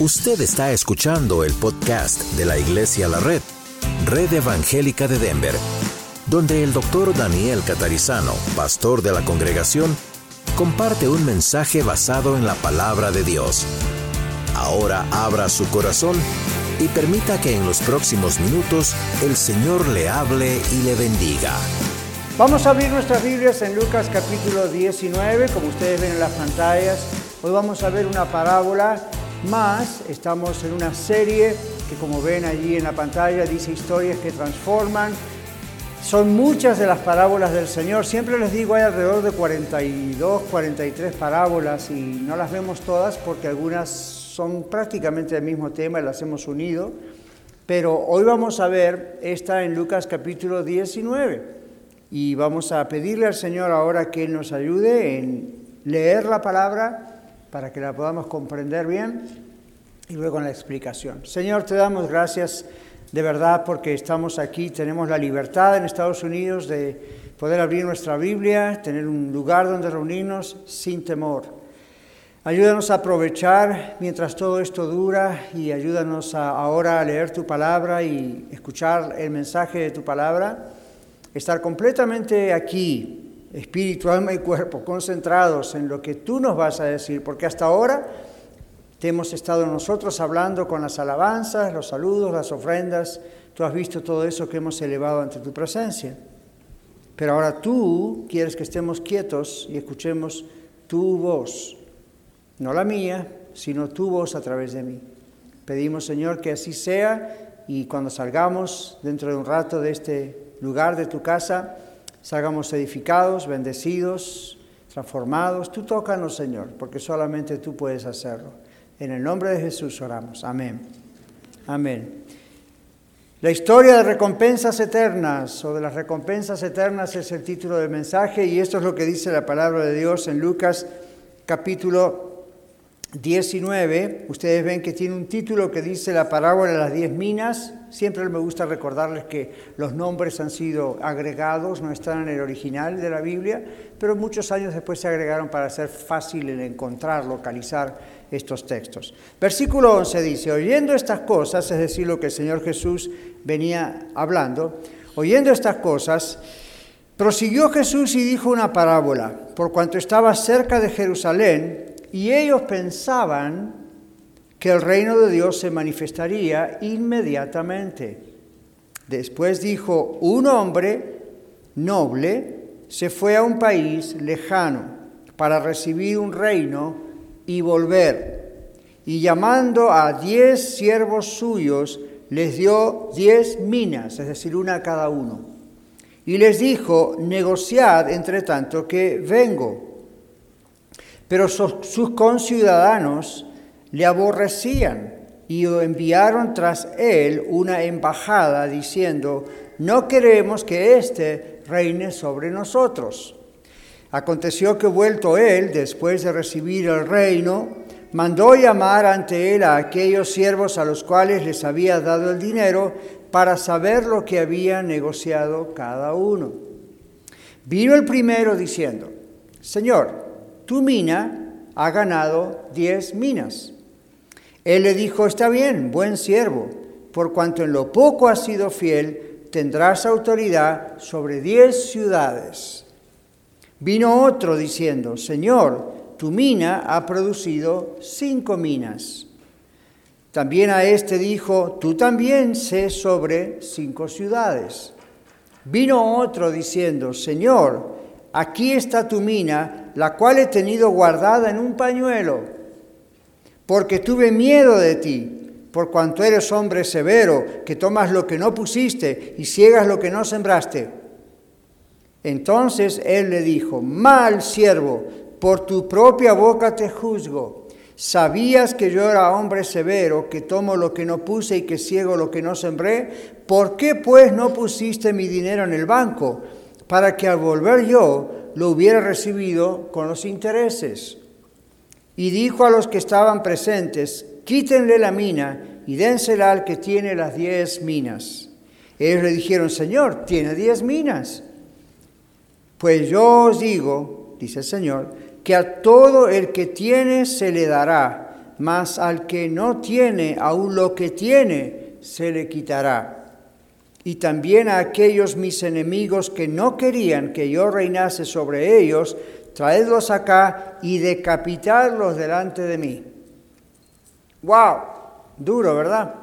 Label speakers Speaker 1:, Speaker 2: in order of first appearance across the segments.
Speaker 1: Usted está escuchando el podcast de la Iglesia La Red, Red Evangélica de Denver, donde el doctor Daniel Catarizano, pastor de la congregación, comparte un mensaje basado en la palabra de Dios. Ahora abra su corazón y permita que en los próximos minutos el Señor le hable y le bendiga.
Speaker 2: Vamos a abrir nuestras Biblias en Lucas capítulo 19, como ustedes ven en las pantallas. Hoy vamos a ver una parábola más. Estamos en una serie que como ven allí en la pantalla dice historias que transforman. Son muchas de las parábolas del Señor. Siempre les digo, hay alrededor de 42, 43 parábolas y no las vemos todas porque algunas son prácticamente del mismo tema y las hemos unido. Pero hoy vamos a ver esta en Lucas capítulo 19 y vamos a pedirle al Señor ahora que Él nos ayude en leer la palabra para que la podamos comprender bien y luego en la explicación. Señor, te damos gracias de verdad porque estamos aquí, tenemos la libertad en Estados Unidos de poder abrir nuestra Biblia, tener un lugar donde reunirnos sin temor. Ayúdanos a aprovechar mientras todo esto dura y ayúdanos ahora a leer tu palabra y escuchar el mensaje de tu palabra, estar completamente aquí espíritu, alma y cuerpo, concentrados en lo que tú nos vas a decir, porque hasta ahora te hemos estado nosotros hablando con las alabanzas, los saludos, las ofrendas, tú has visto todo eso que hemos elevado ante tu presencia. Pero ahora tú quieres que estemos quietos y escuchemos tu voz, no la mía, sino tu voz a través de mí. Pedimos, Señor, que así sea y cuando salgamos dentro de un rato de este lugar de tu casa, salgamos edificados, bendecidos, transformados. Tú tócanos, Señor, porque solamente tú puedes hacerlo. En el nombre de Jesús oramos. Amén. Amén. La historia de recompensas eternas o de las recompensas eternas es el título del mensaje y esto es lo que dice la palabra de Dios en Lucas capítulo 19, ustedes ven que tiene un título que dice la parábola de las diez minas. Siempre me gusta recordarles que los nombres han sido agregados, no están en el original de la Biblia, pero muchos años después se agregaron para ser fácil el encontrar, localizar estos textos. Versículo 11 dice, oyendo estas cosas, es decir, lo que el Señor Jesús venía hablando, oyendo estas cosas, prosiguió Jesús y dijo una parábola, por cuanto estaba cerca de Jerusalén, y ellos pensaban que el reino de Dios se manifestaría inmediatamente. Después dijo, un hombre noble se fue a un país lejano para recibir un reino y volver. Y llamando a diez siervos suyos, les dio diez minas, es decir, una a cada uno. Y les dijo, negociad entre tanto que vengo. Pero sus conciudadanos le aborrecían y enviaron tras él una embajada diciendo, no queremos que éste reine sobre nosotros. Aconteció que vuelto él, después de recibir el reino, mandó llamar ante él a aquellos siervos a los cuales les había dado el dinero para saber lo que había negociado cada uno. Vino el primero diciendo, Señor, tu mina ha ganado diez minas. Él le dijo, está bien, buen siervo, por cuanto en lo poco has sido fiel, tendrás autoridad sobre diez ciudades. Vino otro diciendo, Señor, tu mina ha producido cinco minas. También a este dijo, tú también sé sobre cinco ciudades. Vino otro diciendo, Señor, aquí está tu mina, la cual he tenido guardada en un pañuelo, porque tuve miedo de ti, por cuanto eres hombre severo, que tomas lo que no pusiste y ciegas lo que no sembraste. Entonces él le dijo, mal siervo, por tu propia boca te juzgo. ¿Sabías que yo era hombre severo, que tomo lo que no puse y que ciego lo que no sembré? ¿Por qué pues no pusiste mi dinero en el banco? para que al volver yo lo hubiera recibido con los intereses. Y dijo a los que estaban presentes, quítenle la mina y dénsela al que tiene las diez minas. Ellos le dijeron, Señor, tiene diez minas. Pues yo os digo, dice el Señor, que a todo el que tiene se le dará, mas al que no tiene, aún lo que tiene, se le quitará. Y también a aquellos mis enemigos que no querían que yo reinase sobre ellos, traedlos acá y decapitadlos delante de mí. ¡Wow! Duro, ¿verdad?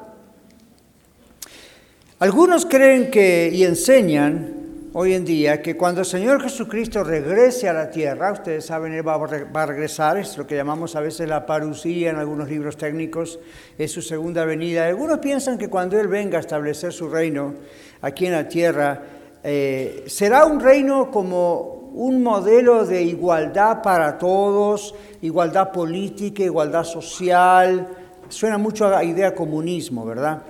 Speaker 2: Algunos creen que y enseñan hoy en día que cuando el Señor Jesucristo regrese a la tierra, ustedes saben, Él va a regresar, es lo que llamamos a veces la parucía en algunos libros técnicos, es su segunda venida. Algunos piensan que cuando Él venga a establecer su reino aquí en la tierra, eh, será un reino como un modelo de igualdad para todos, igualdad política, igualdad social. Suena mucho a la idea comunismo, ¿verdad?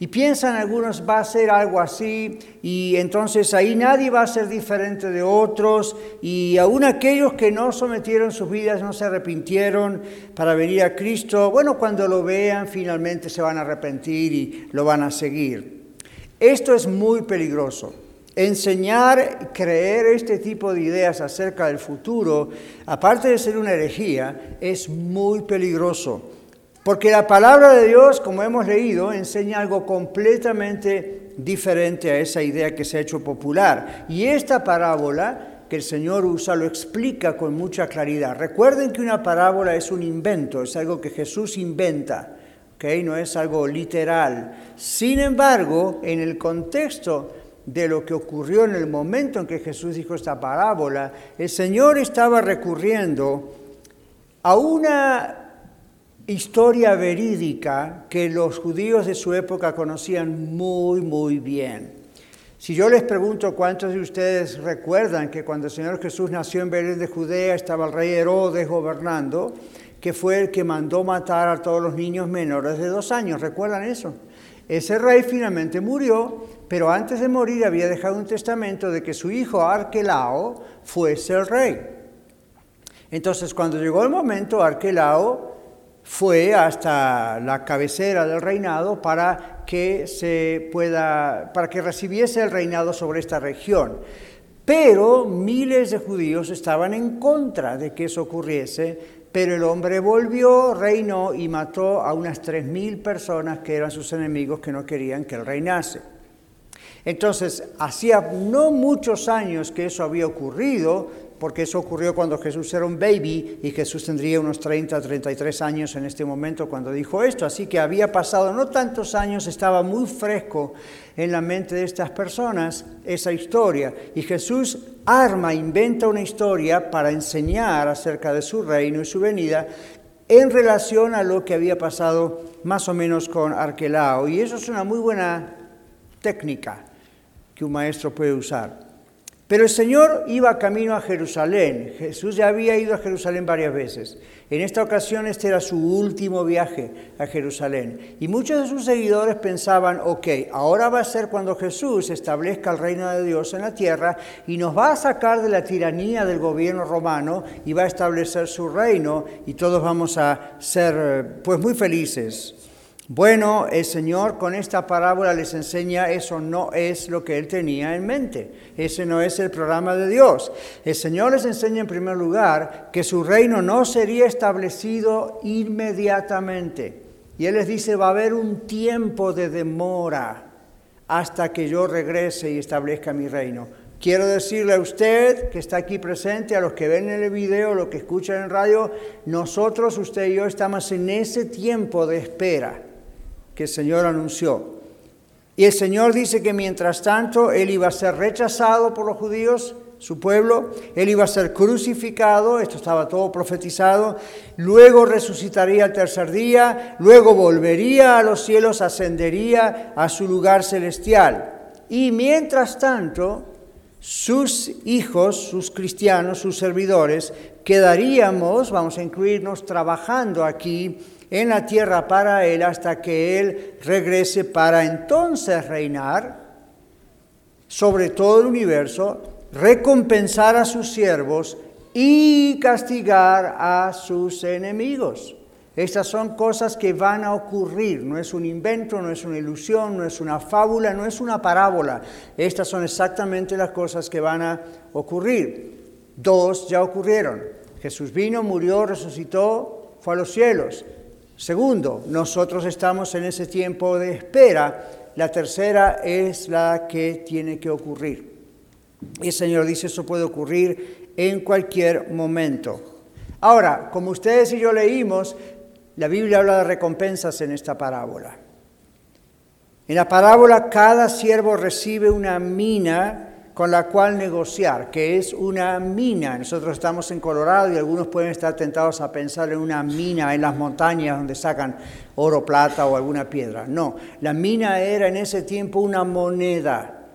Speaker 2: Y piensan algunos va a ser algo así y entonces ahí nadie va a ser diferente de otros y aún aquellos que no sometieron sus vidas, no se arrepintieron para venir a Cristo, bueno, cuando lo vean finalmente se van a arrepentir y lo van a seguir. Esto es muy peligroso. Enseñar, creer este tipo de ideas acerca del futuro, aparte de ser una herejía, es muy peligroso. Porque la palabra de Dios, como hemos leído, enseña algo completamente diferente a esa idea que se ha hecho popular. Y esta parábola que el Señor usa lo explica con mucha claridad. Recuerden que una parábola es un invento, es algo que Jesús inventa, ¿okay? no es algo literal. Sin embargo, en el contexto de lo que ocurrió en el momento en que Jesús dijo esta parábola, el Señor estaba recurriendo a una historia verídica que los judíos de su época conocían muy, muy bien. Si yo les pregunto cuántos de ustedes recuerdan que cuando el Señor Jesús nació en Belén de Judea estaba el rey Herodes gobernando, que fue el que mandó matar a todos los niños menores de dos años, ¿recuerdan eso? Ese rey finalmente murió, pero antes de morir había dejado un testamento de que su hijo Arquelao fuese el rey. Entonces, cuando llegó el momento, Arquelao fue hasta la cabecera del reinado para que se pueda, para que recibiese el reinado sobre esta región. Pero miles de judíos estaban en contra de que eso ocurriese, pero el hombre volvió, reinó y mató a unas tres mil personas que eran sus enemigos que no querían que él reinase. Entonces, hacía no muchos años que eso había ocurrido, porque eso ocurrió cuando Jesús era un baby y Jesús tendría unos 30, 33 años en este momento cuando dijo esto. Así que había pasado no tantos años, estaba muy fresco en la mente de estas personas esa historia. Y Jesús arma, inventa una historia para enseñar acerca de su reino y su venida en relación a lo que había pasado más o menos con Arquelao. Y eso es una muy buena técnica que un maestro puede usar. Pero el Señor iba camino a Jerusalén. Jesús ya había ido a Jerusalén varias veces. En esta ocasión este era su último viaje a Jerusalén. Y muchos de sus seguidores pensaban, ok, ahora va a ser cuando Jesús establezca el reino de Dios en la tierra y nos va a sacar de la tiranía del gobierno romano y va a establecer su reino y todos vamos a ser pues muy felices. Bueno, el Señor con esta parábola les enseña eso no es lo que Él tenía en mente. Ese no es el programa de Dios. El Señor les enseña en primer lugar que su reino no sería establecido inmediatamente. Y Él les dice, va a haber un tiempo de demora hasta que yo regrese y establezca mi reino. Quiero decirle a usted que está aquí presente, a los que ven en el video, los que escuchan en radio, nosotros, usted y yo, estamos en ese tiempo de espera que el Señor anunció. Y el Señor dice que mientras tanto Él iba a ser rechazado por los judíos, su pueblo, Él iba a ser crucificado, esto estaba todo profetizado, luego resucitaría el tercer día, luego volvería a los cielos, ascendería a su lugar celestial. Y mientras tanto, sus hijos, sus cristianos, sus servidores, quedaríamos, vamos a incluirnos, trabajando aquí en la tierra para Él hasta que Él regrese para entonces reinar sobre todo el universo, recompensar a sus siervos y castigar a sus enemigos. Estas son cosas que van a ocurrir, no es un invento, no es una ilusión, no es una fábula, no es una parábola. Estas son exactamente las cosas que van a ocurrir. Dos ya ocurrieron. Jesús vino, murió, resucitó, fue a los cielos. Segundo, nosotros estamos en ese tiempo de espera. La tercera es la que tiene que ocurrir. Y el Señor dice, eso puede ocurrir en cualquier momento. Ahora, como ustedes y yo leímos, la Biblia habla de recompensas en esta parábola. En la parábola cada siervo recibe una mina con la cual negociar, que es una mina. Nosotros estamos en Colorado y algunos pueden estar tentados a pensar en una mina en las montañas donde sacan oro, plata o alguna piedra. No, la mina era en ese tiempo una moneda.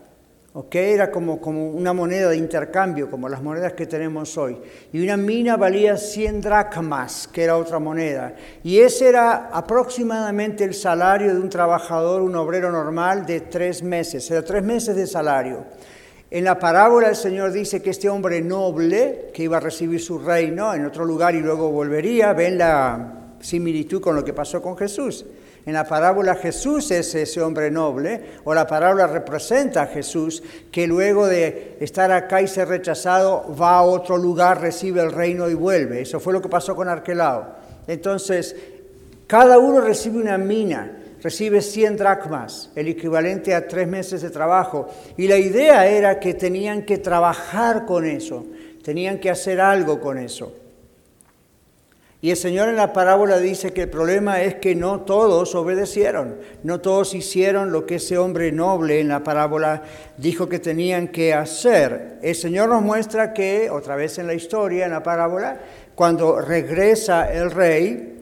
Speaker 2: ¿ok? Era como, como una moneda de intercambio, como las monedas que tenemos hoy. Y una mina valía 100 dracmas, que era otra moneda. Y ese era aproximadamente el salario de un trabajador, un obrero normal de tres meses. Era tres meses de salario. En la parábola el Señor dice que este hombre noble, que iba a recibir su reino en otro lugar y luego volvería, ven la similitud con lo que pasó con Jesús. En la parábola Jesús es ese hombre noble, o la parábola representa a Jesús, que luego de estar acá y ser rechazado, va a otro lugar, recibe el reino y vuelve. Eso fue lo que pasó con Arquelao. Entonces, cada uno recibe una mina recibe 100 dracmas, el equivalente a tres meses de trabajo. Y la idea era que tenían que trabajar con eso, tenían que hacer algo con eso. Y el Señor en la parábola dice que el problema es que no todos obedecieron, no todos hicieron lo que ese hombre noble en la parábola dijo que tenían que hacer. El Señor nos muestra que, otra vez en la historia, en la parábola, cuando regresa el rey,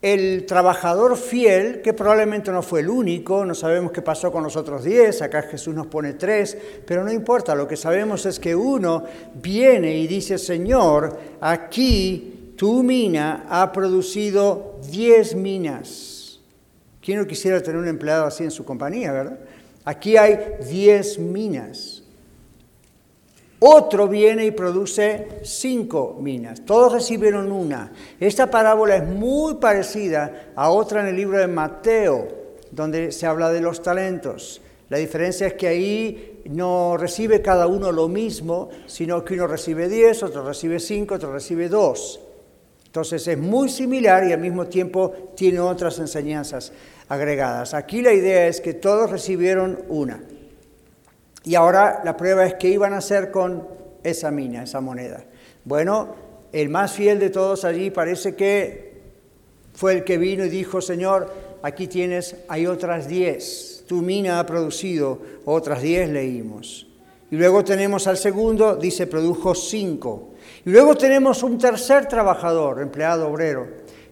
Speaker 2: el trabajador fiel, que probablemente no fue el único, no sabemos qué pasó con los otros diez, acá Jesús nos pone tres, pero no importa, lo que sabemos es que uno viene y dice, Señor, aquí tu mina ha producido diez minas. ¿Quién no quisiera tener un empleado así en su compañía, verdad? Aquí hay diez minas. Otro viene y produce cinco minas. Todos recibieron una. Esta parábola es muy parecida a otra en el libro de Mateo, donde se habla de los talentos. La diferencia es que ahí no recibe cada uno lo mismo, sino que uno recibe diez, otro recibe cinco, otro recibe dos. Entonces es muy similar y al mismo tiempo tiene otras enseñanzas agregadas. Aquí la idea es que todos recibieron una. Y ahora la prueba es qué iban a hacer con esa mina, esa moneda. Bueno, el más fiel de todos allí parece que fue el que vino y dijo, Señor, aquí tienes, hay otras diez. Tu mina ha producido otras diez, leímos. Y luego tenemos al segundo, dice, produjo cinco. Y luego tenemos un tercer trabajador, empleado obrero,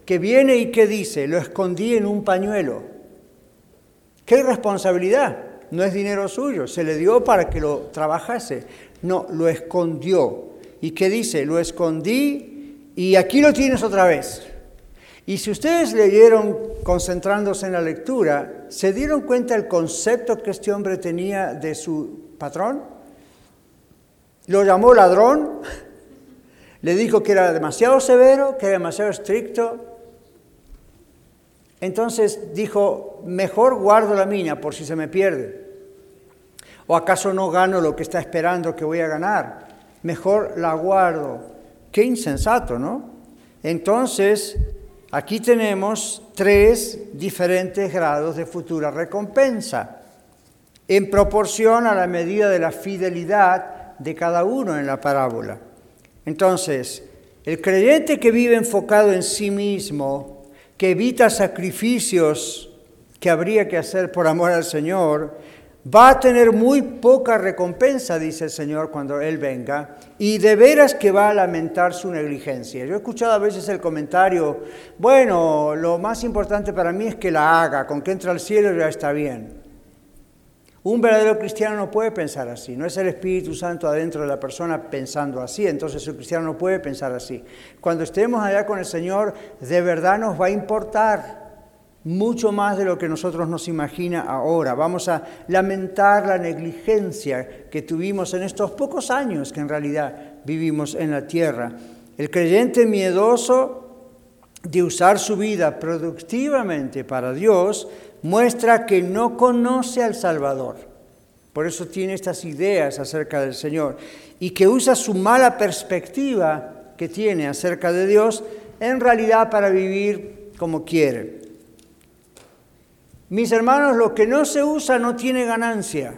Speaker 2: que viene y que dice, lo escondí en un pañuelo. ¡Qué irresponsabilidad! No es dinero suyo, se le dio para que lo trabajase. No, lo escondió. ¿Y qué dice? Lo escondí y aquí lo tienes otra vez. Y si ustedes leyeron concentrándose en la lectura, ¿se dieron cuenta del concepto que este hombre tenía de su patrón? Lo llamó ladrón, le dijo que era demasiado severo, que era demasiado estricto, entonces dijo, mejor guardo la mina por si se me pierde. ¿O acaso no gano lo que está esperando que voy a ganar? Mejor la guardo. Qué insensato, ¿no? Entonces, aquí tenemos tres diferentes grados de futura recompensa, en proporción a la medida de la fidelidad de cada uno en la parábola. Entonces, el creyente que vive enfocado en sí mismo, que evita sacrificios que habría que hacer por amor al Señor, va a tener muy poca recompensa, dice el Señor, cuando Él venga, y de veras que va a lamentar su negligencia. Yo he escuchado a veces el comentario, bueno, lo más importante para mí es que la haga, con que entra al cielo ya está bien. Un verdadero cristiano no puede pensar así, no es el Espíritu Santo adentro de la persona pensando así, entonces el cristiano no puede pensar así. Cuando estemos allá con el Señor, de verdad nos va a importar mucho más de lo que nosotros nos imagina ahora. Vamos a lamentar la negligencia que tuvimos en estos pocos años que en realidad vivimos en la tierra. El creyente miedoso de usar su vida productivamente para Dios, muestra que no conoce al Salvador. Por eso tiene estas ideas acerca del Señor y que usa su mala perspectiva que tiene acerca de Dios en realidad para vivir como quiere. Mis hermanos, lo que no se usa no tiene ganancia.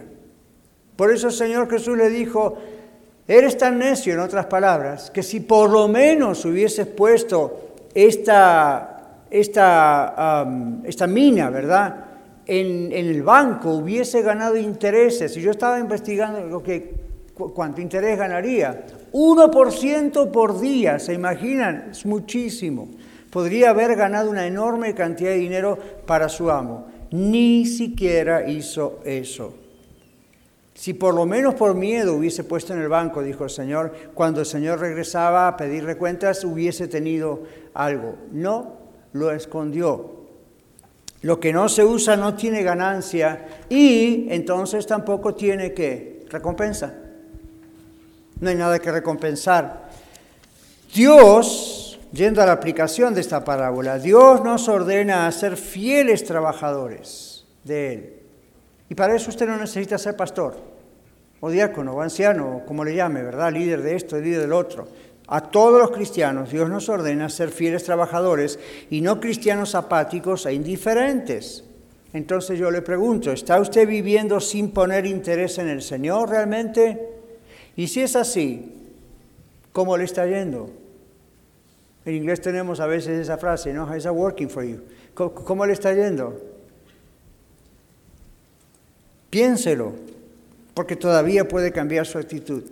Speaker 2: Por eso el Señor Jesús le dijo, eres tan necio, en otras palabras, que si por lo menos hubieses puesto esta, esta, esta mina, ¿verdad? En, el banco hubiese ganado intereses. Y yo estaba investigando lo que, cuánto interés ganaría. 1% por día, ¿se imaginan? Es muchísimo. Podría haber ganado una enorme cantidad de dinero para su amo. Ni siquiera hizo eso. Si por lo menos por miedo hubiese puesto en el banco, dijo el Señor, cuando el Señor regresaba a pedirle cuentas, hubiese tenido algo. No, lo escondió. Lo que no se usa no tiene ganancia y entonces tampoco tiene que recompensa. No hay nada que recompensar. Dios, yendo a la aplicación de esta parábola, Dios nos ordena a ser fieles trabajadores de Él. Y para eso usted no necesita ser pastor, o diácono, o anciano, como le llame, ¿verdad? Líder de esto, líder del otro. A todos los cristianos Dios nos ordena ser fieles trabajadores y no cristianos apáticos e indiferentes. Entonces yo le pregunto, ¿está usted viviendo sin poner interés en el Señor realmente? Y si es así, ¿cómo le está yendo? En inglés tenemos a veces esa frase, ¿no? That working for you? ¿Cómo, le está yendo? Piénselo, porque todavía puede cambiar su actitud.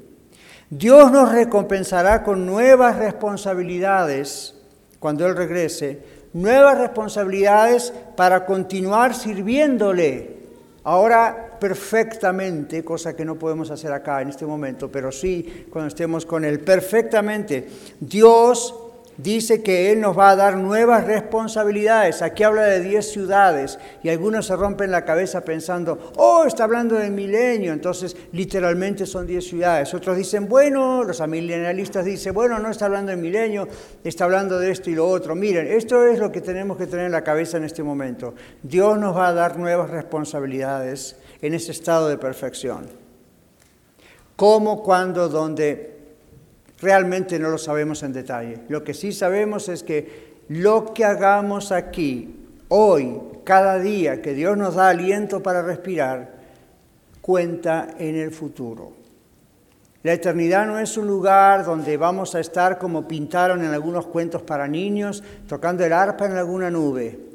Speaker 2: Dios nos recompensará con nuevas responsabilidades cuando Él regrese, nuevas responsabilidades para continuar sirviéndole. Ahora perfectamente, cosa que no podemos hacer acá en este momento, pero sí cuando estemos con Él, perfectamente. Dios dice que Él nos va a dar nuevas responsabilidades. Aquí habla de 10 ciudades y algunos se rompen la cabeza pensando, oh, está hablando del milenio, entonces literalmente son 10 ciudades. Otros dicen, bueno, los amilenialistas dicen, bueno, no está hablando del milenio, está hablando de esto y lo otro. Miren, esto es lo que tenemos que tener en la cabeza en este momento. Dios nos va a dar nuevas responsabilidades en ese estado de perfección. ¿Cómo, cuándo, dónde? Realmente no lo sabemos en detalle. Lo que sí sabemos es que lo que hagamos aquí, hoy, cada día que Dios nos da aliento para respirar, cuenta en el futuro. La eternidad no es un lugar donde vamos a estar como pintaron en algunos cuentos para niños, tocando el arpa en alguna nube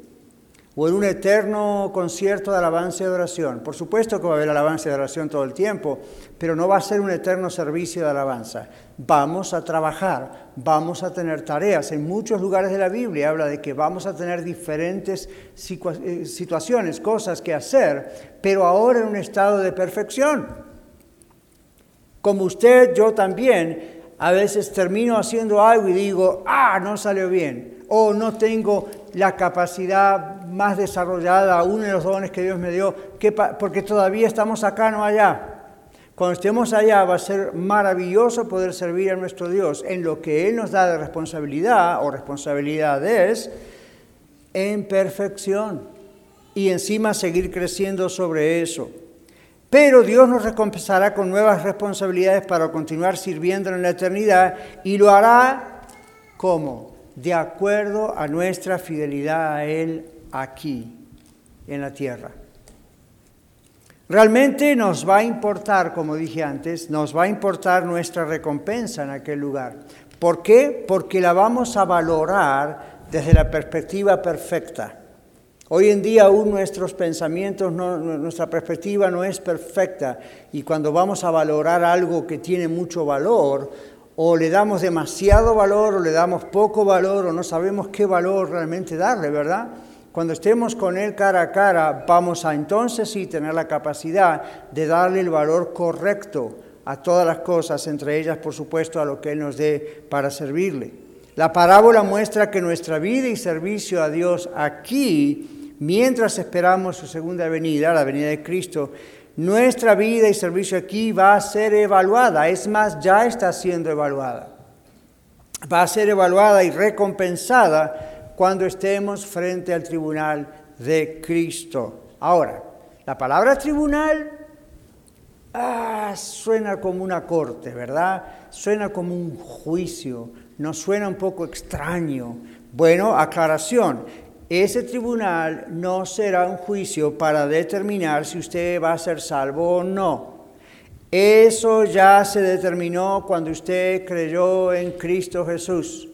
Speaker 2: o en un eterno concierto de alabanza y adoración. Por supuesto que va a haber alabanza y adoración todo el tiempo, pero no va a ser un eterno servicio de alabanza. Vamos a trabajar, vamos a tener tareas. En muchos lugares de la Biblia habla de que vamos a tener diferentes eh, situaciones, cosas que hacer, pero ahora en un estado de perfección. Como usted, yo también, a veces termino haciendo algo y digo, ah, no salió bien, o no tengo la capacidad más desarrollada, uno de los dones que Dios me dio, porque todavía estamos acá, no allá. Cuando estemos allá va a ser maravilloso poder servir a nuestro Dios en lo que Él nos da de responsabilidad o responsabilidades en perfección y encima seguir creciendo sobre eso. Pero Dios nos recompensará con nuevas responsabilidades para continuar sirviendo en la eternidad y lo hará como de acuerdo a nuestra fidelidad a Él aquí, en la tierra. Realmente nos va a importar, como dije antes, nos va a importar nuestra recompensa en aquel lugar. ¿Por qué? Porque la vamos a valorar desde la perspectiva perfecta. Hoy en día aún nuestros pensamientos, nuestra perspectiva no es perfecta y cuando vamos a valorar algo que tiene mucho valor, o le damos demasiado valor o le damos poco valor o no sabemos qué valor realmente darle, ¿verdad? Cuando estemos con Él cara a cara, vamos a entonces sí tener la capacidad de darle el valor correcto a todas las cosas, entre ellas, por supuesto, a lo que Él nos dé para servirle. La parábola muestra que nuestra vida y servicio a Dios aquí, mientras esperamos su segunda venida, la venida de Cristo, nuestra vida y servicio aquí va a ser evaluada, es más, ya está siendo evaluada. Va a ser evaluada y recompensada cuando estemos frente al tribunal de Cristo. Ahora, la palabra tribunal ah, suena como una corte, ¿verdad? Suena como un juicio, nos suena un poco extraño, Bueno, aclaración. Ese tribunal no será un juicio para determinar si usted va a ser salvo o no. Eso ya se determinó cuando usted creyó en Cristo Jesús.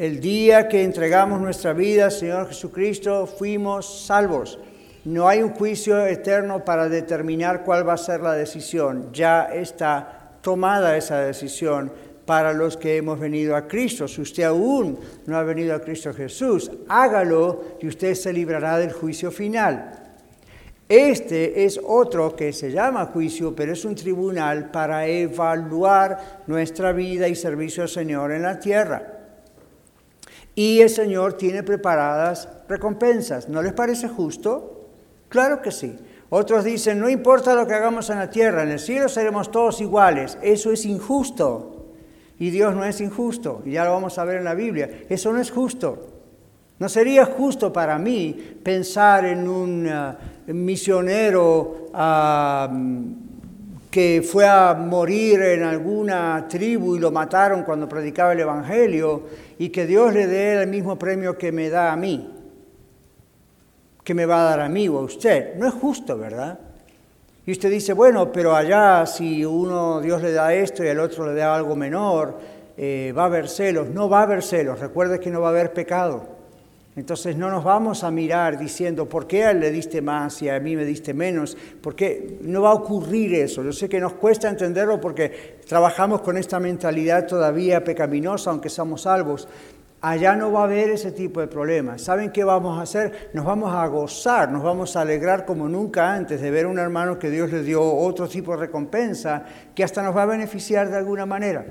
Speaker 2: El día que entregamos nuestra vida al Señor Jesucristo, fuimos salvos. No hay un juicio eterno para determinar cuál va a ser la decisión. Ya está tomada esa decisión para los que hemos venido a Cristo. Si usted aún no ha venido a Cristo Jesús, hágalo y usted se librará del juicio final. Este es otro que se llama juicio, pero es un tribunal para evaluar nuestra vida y servicio al Señor en la tierra. Y el Señor tiene preparadas recompensas. ¿No les parece justo? Claro que sí. Otros dicen, no importa lo que hagamos en la tierra, en el cielo seremos todos iguales. Eso es injusto. Y Dios no es injusto, y ya lo vamos a ver en la Biblia. Eso no es justo. No sería justo para mí pensar en un uh, misionero um, que fue a morir en alguna tribu y lo mataron cuando predicaba el Evangelio y que Dios le dé el mismo premio que me da a mí, que me va a dar a mí o a usted. No es justo, ¿verdad? Y usted dice, bueno, pero allá si uno Dios le da esto y al otro le da algo menor, eh, va a haber celos. No va a haber celos, recuerde que no va a haber pecado. Entonces no nos vamos a mirar diciendo, ¿por qué a él le diste más y a mí me diste menos? Porque no va a ocurrir eso. Yo sé que nos cuesta entenderlo porque trabajamos con esta mentalidad todavía pecaminosa, aunque somos salvos. Allá no va a haber ese tipo de problemas. ¿Saben qué vamos a hacer? Nos vamos a gozar, nos vamos a alegrar como nunca antes de ver a un hermano que Dios le dio otro tipo de recompensa que hasta nos va a beneficiar de alguna manera.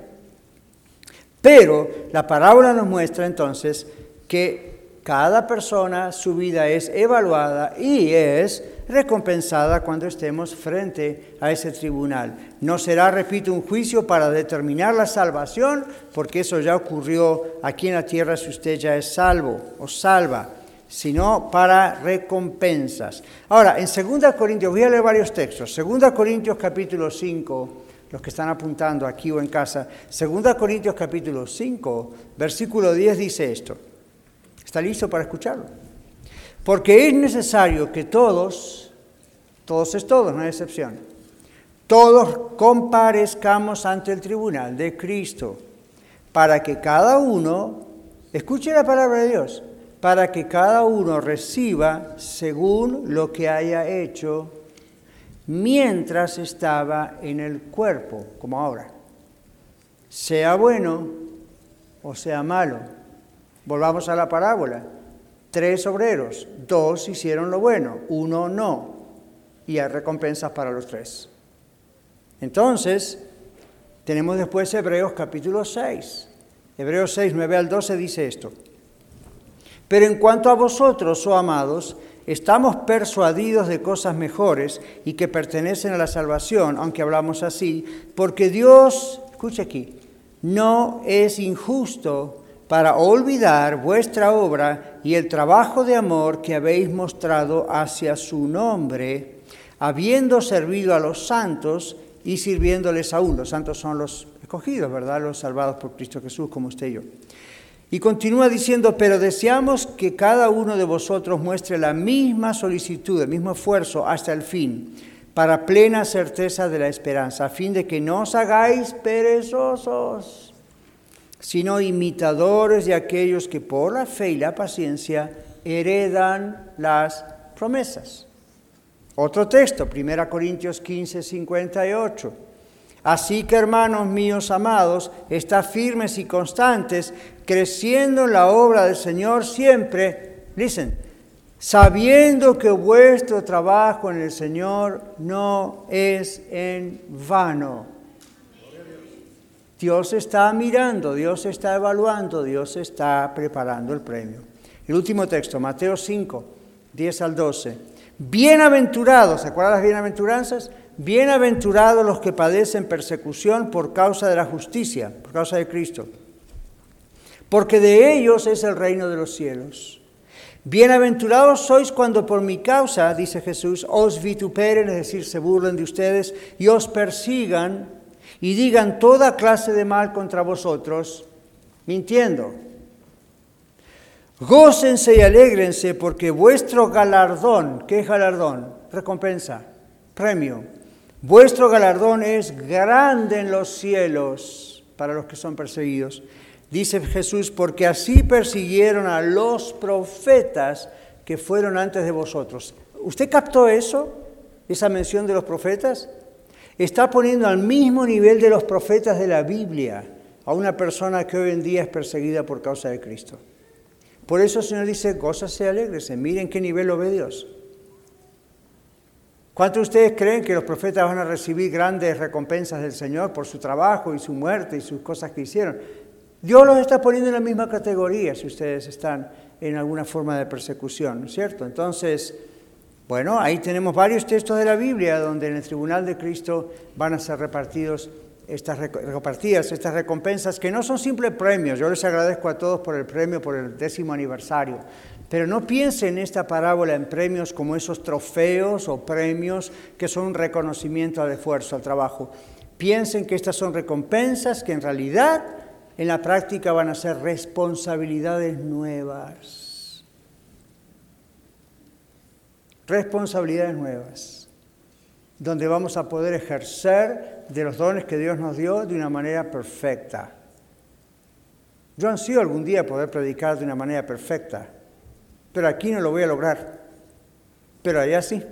Speaker 2: Pero la parábola nos muestra entonces que cada persona, su vida es evaluada y es recompensada cuando estemos frente a ese tribunal. No será, repito, un juicio para determinar la salvación, porque eso ya ocurrió aquí en la tierra si usted ya es salvo o salva, sino para recompensas. Ahora, en 2 Corintios, voy a leer varios textos. 2 Corintios capítulo 5, los que están apuntando aquí o en casa, 2 Corintios capítulo 5, versículo 10 dice esto. ¿Está listo para escucharlo? Porque es necesario que todos, todos es todos, no hay excepción, todos comparezcamos ante el tribunal de Cristo, para que cada uno, escuche la palabra de Dios, para que cada uno reciba según lo que haya hecho mientras estaba en el cuerpo, como ahora, sea bueno o sea malo. Volvamos a la parábola. Tres obreros, dos hicieron lo bueno, uno no. Y hay recompensas para los tres. Entonces, tenemos después Hebreos capítulo 6. Hebreos 6, 9 al 12 dice esto. Pero en cuanto a vosotros, oh amados, estamos persuadidos de cosas mejores y que pertenecen a la salvación, aunque hablamos así, porque Dios, escuche aquí, no es injusto para olvidar vuestra obra y el trabajo de amor que habéis mostrado hacia su nombre, habiendo servido a los santos y sirviéndoles aún. Los santos son los escogidos, ¿verdad? Los salvados por Cristo Jesús, como usted y yo. Y continúa diciendo, pero deseamos que cada uno de vosotros muestre la misma solicitud, el mismo esfuerzo hasta el fin, para plena certeza de la esperanza, a fin de que no os hagáis perezosos sino imitadores de aquellos que por la fe y la paciencia heredan las promesas. Otro texto, 1 Corintios 15, 58. Así que hermanos míos amados, está firmes y constantes, creciendo en la obra del Señor siempre, listen, sabiendo que vuestro trabajo en el Señor no es en vano. Dios está mirando, Dios está evaluando, Dios está preparando el premio. El último texto, Mateo 5, 10 al 12. Bienaventurados, ¿se acuerdan las bienaventuranzas? Bienaventurados los que padecen persecución por causa de la justicia, por causa de Cristo. Porque de ellos es el reino de los cielos. Bienaventurados sois cuando por mi causa, dice Jesús, os vituperen, es decir, se burlen de ustedes y os persigan y digan toda clase de mal contra vosotros, mintiendo. Gócense y alégrense porque vuestro galardón, ¿qué es galardón? Recompensa, premio. Vuestro galardón es grande en los cielos para los que son perseguidos. Dice Jesús, porque así persiguieron a los profetas que fueron antes de vosotros. ¿Usted captó eso? Esa mención de los profetas. Está poniendo al mismo nivel de los profetas de la Biblia a una persona que hoy en día es perseguida por causa de Cristo. Por eso el Señor dice, gózase, alegrese, miren qué nivel lo ve Dios. ¿Cuántos de ustedes creen que los profetas van a recibir grandes recompensas del Señor por su trabajo y su muerte y sus cosas que hicieron? Dios los está poniendo en la misma categoría si ustedes están en alguna forma de persecución, ¿no es cierto? Entonces, bueno, ahí tenemos varios textos de la Biblia donde en el tribunal de Cristo van a ser repartidas, estas recompensas, que no son simples premios. Yo les agradezco a todos por el premio, por el décimo aniversario. Pero no piensen en esta parábola en premios como esos trofeos o premios que son un reconocimiento al esfuerzo, al trabajo. Piensen que estas son recompensas que en realidad en la práctica van a ser responsabilidades nuevas. Responsabilidades nuevas donde vamos a poder ejercer de los dones que Dios nos dio de una manera perfecta. Yo ansío algún día poder predicar de una manera perfecta, pero aquí no lo voy a lograr, pero allá sí.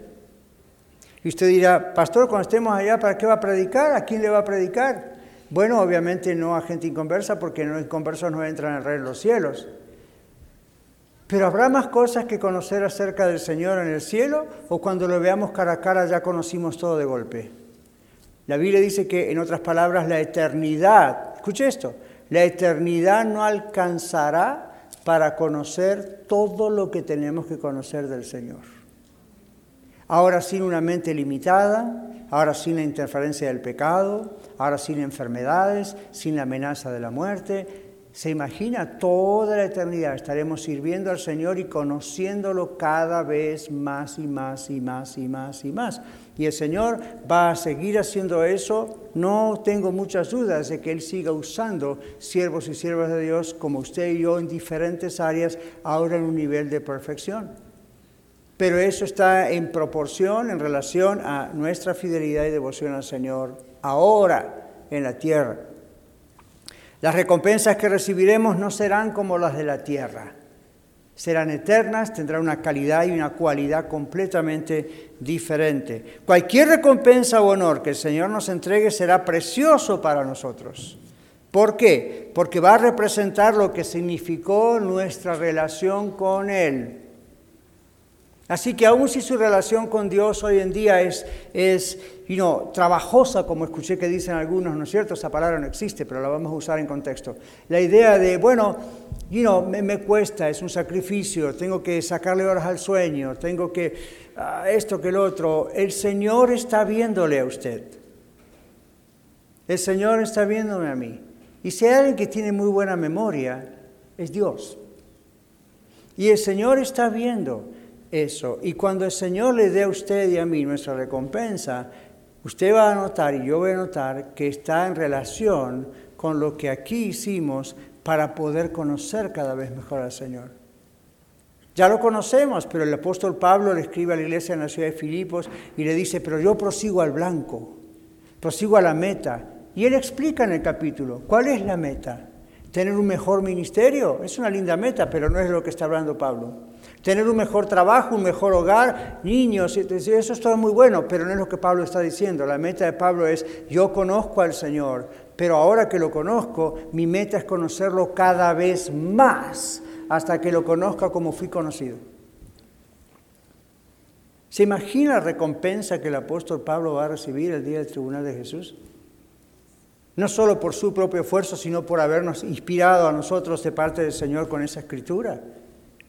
Speaker 2: Y usted dirá, pastor, cuando estemos allá, ¿para qué va a predicar? ¿A quién le va a predicar? Bueno, obviamente no a gente inconversa, porque los inconversos no entran en el reino de los cielos. Pero habrá más cosas que conocer acerca del Señor en el cielo o cuando lo veamos cara a cara ya conocimos todo de golpe. La Biblia dice que, en otras palabras, la eternidad, escuche esto, la eternidad no alcanzará para conocer todo lo que tenemos que conocer del Señor. Ahora sin una mente limitada, ahora sin la interferencia del pecado, ahora sin enfermedades, sin la amenaza de la muerte, se imagina toda la eternidad estaremos sirviendo al Señor y conociéndolo cada vez más y más y más y más y más. Y el Señor va a seguir haciendo eso. No tengo muchas dudas de que Él siga usando siervos y siervas de Dios como usted y yo en diferentes áreas, ahora en un nivel de perfección. Pero eso está en proporción, en relación a nuestra fidelidad y devoción al Señor ahora en la tierra. Las recompensas que recibiremos no serán como las de la tierra. Serán eternas, tendrán una calidad y una cualidad completamente diferente. Cualquier recompensa o honor que el Señor nos entregue será precioso para nosotros. ¿Por qué? Porque va a representar lo que significó nuestra relación con Él. Así que aun si su relación con Dios hoy en día es, es trabajosa, como escuché que dicen algunos, ¿no es cierto? Esa palabra no existe, pero la vamos a usar en contexto. La idea de, bueno, you me, me, cuesta, es un sacrificio, tengo que sacarle horas al sueño, tengo que ah, esto que el otro. El Señor está viéndole a usted. El Señor está viéndome a mí. Y si hay alguien que tiene muy buena memoria, es Dios. Y el Señor está viendo eso. Y cuando el Señor le dé a usted y a mí nuestra recompensa, usted va a notar y yo voy a notar que está en relación con lo que aquí hicimos para poder conocer cada vez mejor al Señor. Ya lo conocemos, pero el apóstol Pablo le escribe a la iglesia en la ciudad de Filipos y le dice, pero yo prosigo al blanco, prosigo a la meta. Y él explica en el capítulo, ¿cuál es la meta? ¿Tener un mejor ministerio? Es una linda meta, pero no es lo que está hablando Pablo tener un mejor trabajo, un mejor hogar, niños, eso es todo muy bueno, pero no es lo que Pablo está diciendo. La meta de Pablo es, yo conozco al Señor, pero ahora que lo conozco, mi meta es conocerlo cada vez más, hasta que lo conozca como fui conocido. ¿Se imagina la recompensa que el apóstol Pablo va a recibir el día del tribunal de Jesús? No solo por su propio esfuerzo, sino por habernos inspirado a nosotros de parte del Señor con esa escritura.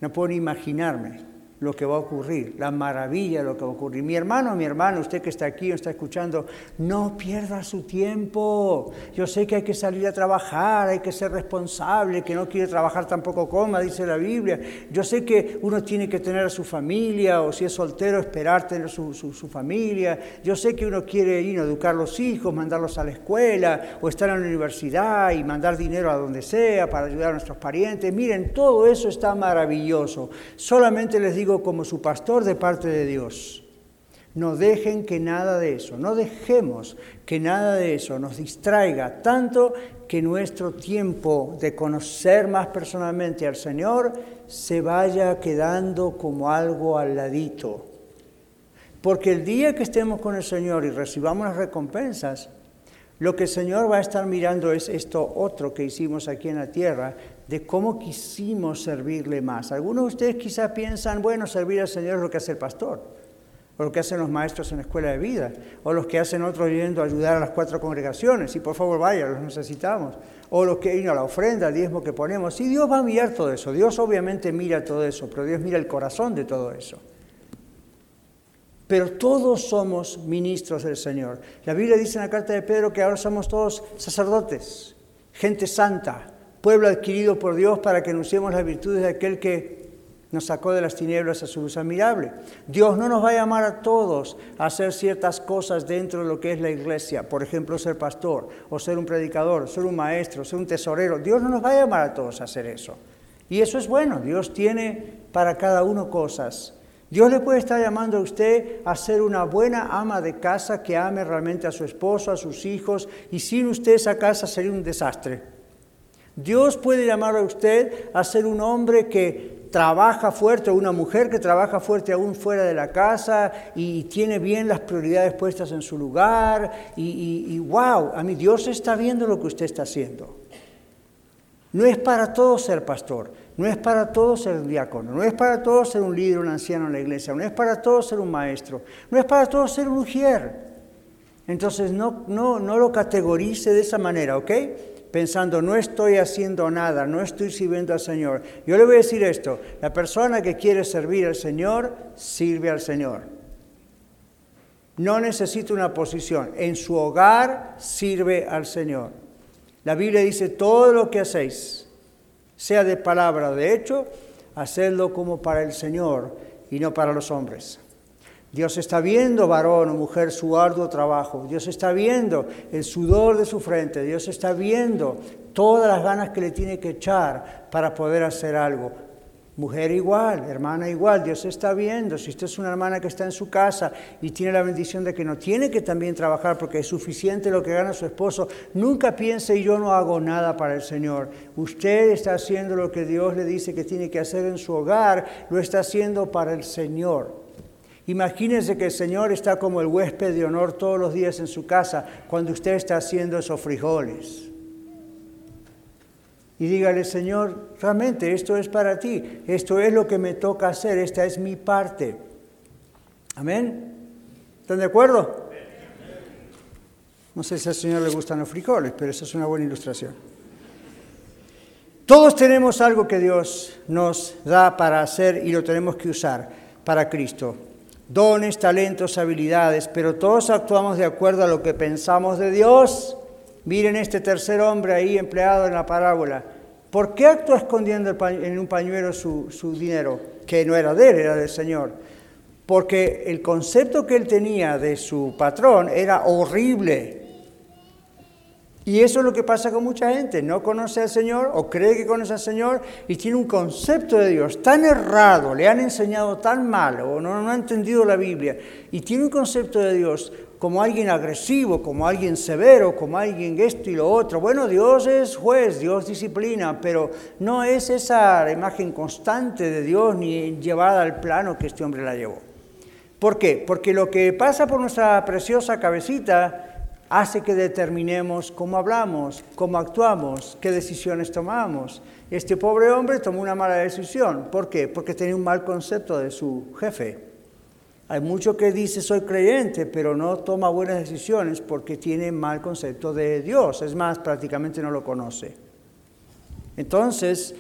Speaker 2: No puedo ni imaginarme lo que va a ocurrir, la maravilla de lo que va a ocurrir. Mi hermano, mi hermano, usted que está aquí o está escuchando, no pierda su tiempo. Yo sé que hay que salir a trabajar, hay que ser responsable, que no quiere trabajar tampoco coma, dice la Biblia. Yo sé que uno tiene que tener a su familia, o si es soltero, esperar tener su, su, familia. Yo sé que uno quiere ir a educar a los hijos, mandarlos a la escuela, o estar en la universidad y mandar dinero a donde sea para ayudar a nuestros parientes. Miren, todo eso está maravilloso. Solamente les digo, como su pastor de parte de Dios. No dejen que nada de eso, no dejemos que nada de eso nos distraiga tanto que nuestro tiempo de conocer más personalmente al Señor se vaya quedando como algo al ladito. Porque el día que estemos con el Señor y recibamos las recompensas, lo que el Señor va a estar mirando es esto otro que hicimos aquí en la tierra, de cómo quisimos servirle más. Algunos de ustedes quizás piensan, bueno, servir al Señor es lo que hace el pastor, o lo que hacen los maestros en la escuela de vida, o los que hacen otros yendo a ayudar a las cuatro congregaciones, y por favor vaya, los necesitamos, o los que a la ofrenda, el diezmo que ponemos. Y Dios va a mirar todo eso, Dios obviamente mira todo eso, pero Dios mira el corazón de todo eso. Pero todos somos ministros del Señor. La Biblia dice en la carta de Pedro que ahora somos todos sacerdotes, gente santa, pueblo adquirido por Dios para que anunciemos las virtudes de aquel que nos sacó de las tinieblas a su luz admirable. Dios no nos va a llamar a todos a hacer ciertas cosas dentro de lo que es la iglesia, por ejemplo, ser pastor, o ser un predicador, ser un maestro, ser un tesorero. Dios no nos va a llamar a todos a hacer eso. Y eso es bueno, Dios tiene para cada uno cosas. Dios le puede estar llamando a usted a ser una buena ama de casa que ame realmente a su esposo, a sus hijos, y sin usted esa casa sería un desastre. Dios puede llamar a usted a ser un hombre que trabaja fuerte, una mujer que trabaja fuerte aún fuera de la casa y tiene bien las prioridades puestas en su lugar. Y, wow, a mí Dios está viendo lo que usted está haciendo. No es para todos ser pastor, no es para todos ser diácono, no es para todos ser un líder, un anciano en la iglesia, no es para todos ser un maestro, no es para todos ser un mujer. Entonces no, no, no lo categorice de esa manera, ¿ok? Pensando, no estoy haciendo nada, no estoy sirviendo al Señor. Yo le voy a decir esto, la persona que quiere servir al Señor, sirve al Señor. No necesita una posición, en su hogar sirve al Señor. La Biblia dice, todo lo que hacéis, sea de palabra o de hecho, hacedlo como para el Señor y no para los hombres. Dios está viendo, varón o mujer, su arduo trabajo. Dios está viendo el sudor de su frente. Dios está viendo todas las ganas que le tiene que echar para poder hacer algo. Mujer igual, hermana igual, Dios está viendo. Si usted es una hermana que está en su casa y tiene la bendición de que no tiene que también trabajar porque es suficiente lo que gana su esposo, nunca piense yo no hago nada para el Señor. Usted está haciendo lo que Dios le dice que tiene que hacer en su hogar, lo está haciendo para el Señor. Imagínense que el Señor está como el huésped de honor todos los días en su casa cuando usted está haciendo esos frijoles. Y dígale, Señor, realmente esto es para ti, esto es lo que me toca hacer, esta es mi parte. Amén. ¿Están de acuerdo? No sé si al Señor le gustan los frijoles, pero esa es una buena ilustración. Todos tenemos algo que Dios nos da para hacer y lo tenemos que usar para Cristo dones, talentos, habilidades, pero todos actuamos de acuerdo a lo que pensamos de Dios. Miren este tercer hombre ahí empleado en la parábola. ¿Por qué actuó escondiendo en un pañuelo su, su dinero? Que no era de él, era del Señor. Porque el concepto que él tenía de su patrón era horrible. Y eso es lo que pasa con mucha gente. No conoce al Señor o cree que conoce al Señor y tiene un concepto de Dios tan errado, le han enseñado tan mal o no, no ha entendido la Biblia y tiene un concepto de Dios como alguien agresivo, como alguien severo, como alguien esto y lo otro. Bueno, Dios es juez, Dios disciplina, pero no es esa imagen constante de Dios ni llevada al plano que este hombre la llevó. ¿Por qué? Porque lo que pasa por nuestra preciosa cabecita hace que determinemos cómo hablamos, cómo actuamos, qué decisiones tomamos. Este pobre hombre tomó una mala decisión. ¿Por qué? Porque tenía un mal concepto de su jefe. Hay mucho que dice soy creyente, pero no toma buenas decisiones porque tiene mal concepto de Dios. Es más, prácticamente no lo conoce. Entonces,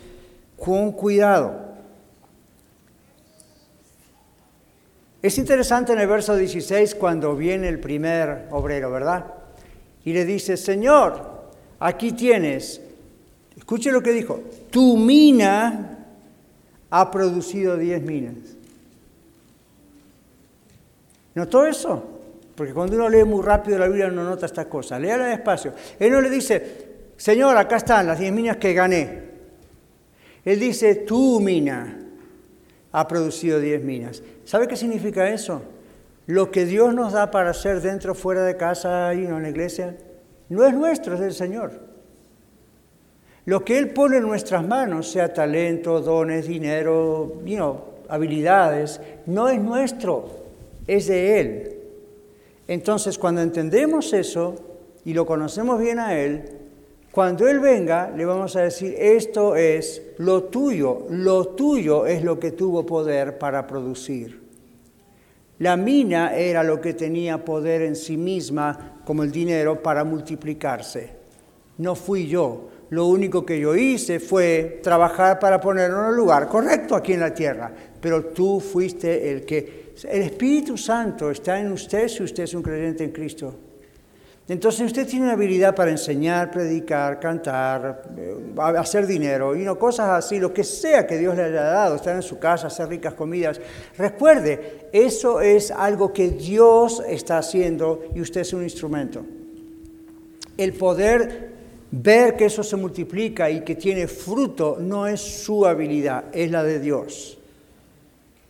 Speaker 2: con cuidado. Es interesante en el verso 16 cuando viene el primer obrero, ¿verdad? Y le dice, Señor, aquí tienes, escuche lo que dijo, tu mina ha producido 10 minas. ¿Notó eso? Porque cuando uno lee muy rápido la Biblia no nota estas cosas. Léala despacio. Él no le dice, Señor, acá están las 10 minas que gané. Él dice, tu mina ha producido 10 minas. ¿Sabe qué significa eso? Lo que Dios nos da para hacer dentro, fuera de casa y en la iglesia, no es nuestro, es del Señor. Lo que Él pone en nuestras manos, sea talento, dones, dinero, habilidades, no es nuestro, es de Él. Entonces, cuando entendemos eso y lo conocemos bien a Él, cuando Él venga, le vamos a decir, esto es lo tuyo, lo tuyo es lo que tuvo poder para producir. La mina era lo que tenía poder en sí misma, como el dinero, para multiplicarse. No fui yo. Lo único que yo hice fue trabajar para ponerlo en un lugar correcto aquí en la tierra. Pero tú fuiste el que... El Espíritu Santo está en usted si usted es un creyente en Cristo. Entonces usted tiene una habilidad para enseñar, predicar, cantar, eh, hacer dinero, y cosas así, lo que sea que Dios le haya dado, estar en su casa, hacer ricas comidas. Recuerde, eso es algo que Dios está haciendo y usted es un instrumento. El poder ver que eso se multiplica y que tiene fruto no es su habilidad, es la de Dios.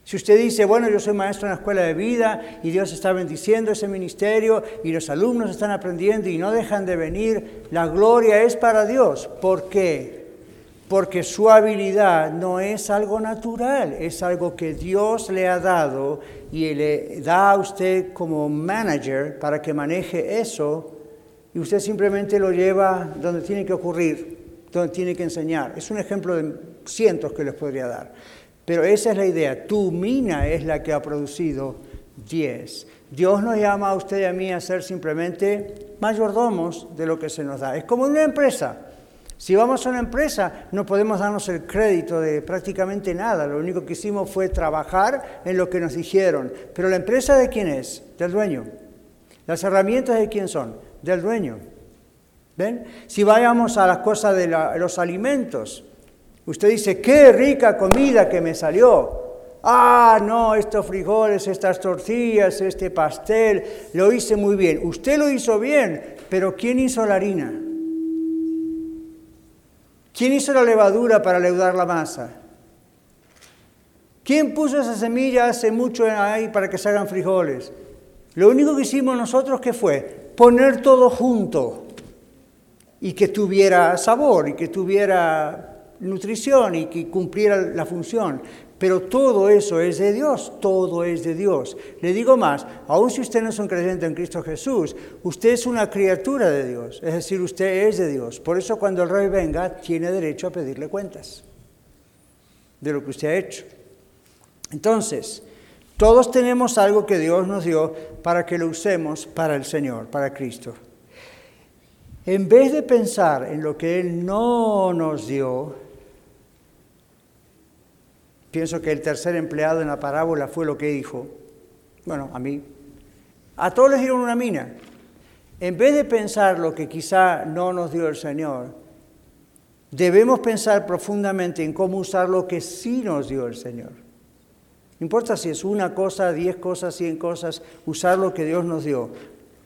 Speaker 2: Si usted dice, bueno, yo soy maestro en la escuela de vida y Dios está bendiciendo ese ministerio y los alumnos están aprendiendo y no dejan de venir, la gloria es para Dios. ¿Por qué? Porque su habilidad no es algo natural, es algo que Dios le ha dado y le da a usted como manager para que maneje eso y usted simplemente lo lleva donde tiene que ocurrir, donde tiene que enseñar. Es un ejemplo de cientos que les podría dar. Pero esa es la idea. Tu mina es la que ha producido diez. Dios nos llama a usted y a mí a ser simplemente mayordomos de lo que se nos da. Es como una empresa. Si vamos a una empresa, no podemos darnos el crédito de prácticamente nada. Lo único que hicimos fue trabajar en lo que nos dijeron. Pero la empresa de quién es? Del dueño. Las herramientas de quién son? Del dueño. ¿Ven? Si vayamos a las cosas de los alimentos, Usted dice, qué rica comida que me salió. Ah, no, estos frijoles, estas tortillas, este pastel, lo hice muy bien. Usted lo hizo bien, pero ¿quién hizo la harina? ¿Quién hizo la levadura para leudar la masa? ¿Quién puso esa semilla hace mucho ahí para que se hagan frijoles? Lo único que hicimos nosotros que fue poner todo junto y que tuviera sabor y que tuviera nutrición y que cumpliera la función. Pero todo eso es de Dios, todo es de Dios. Le digo más, aun si usted no es un creyente en Cristo Jesús, usted es una criatura de Dios, es decir, usted es de Dios. Por eso cuando el rey venga, tiene derecho a pedirle cuentas de lo que usted ha hecho. Entonces, todos tenemos algo que Dios nos dio para que lo usemos para el Señor, para Cristo. En vez de pensar en lo que Él no nos dio, Pienso que el tercer empleado en la parábola fue lo que dijo. Bueno, a mí. A todos les dieron una mina. En vez de pensar lo que quizá no nos dio el Señor, debemos pensar profundamente en cómo usar lo que sí nos dio el Señor. No importa si es una cosa, diez cosas, cien cosas, usar lo que Dios nos dio.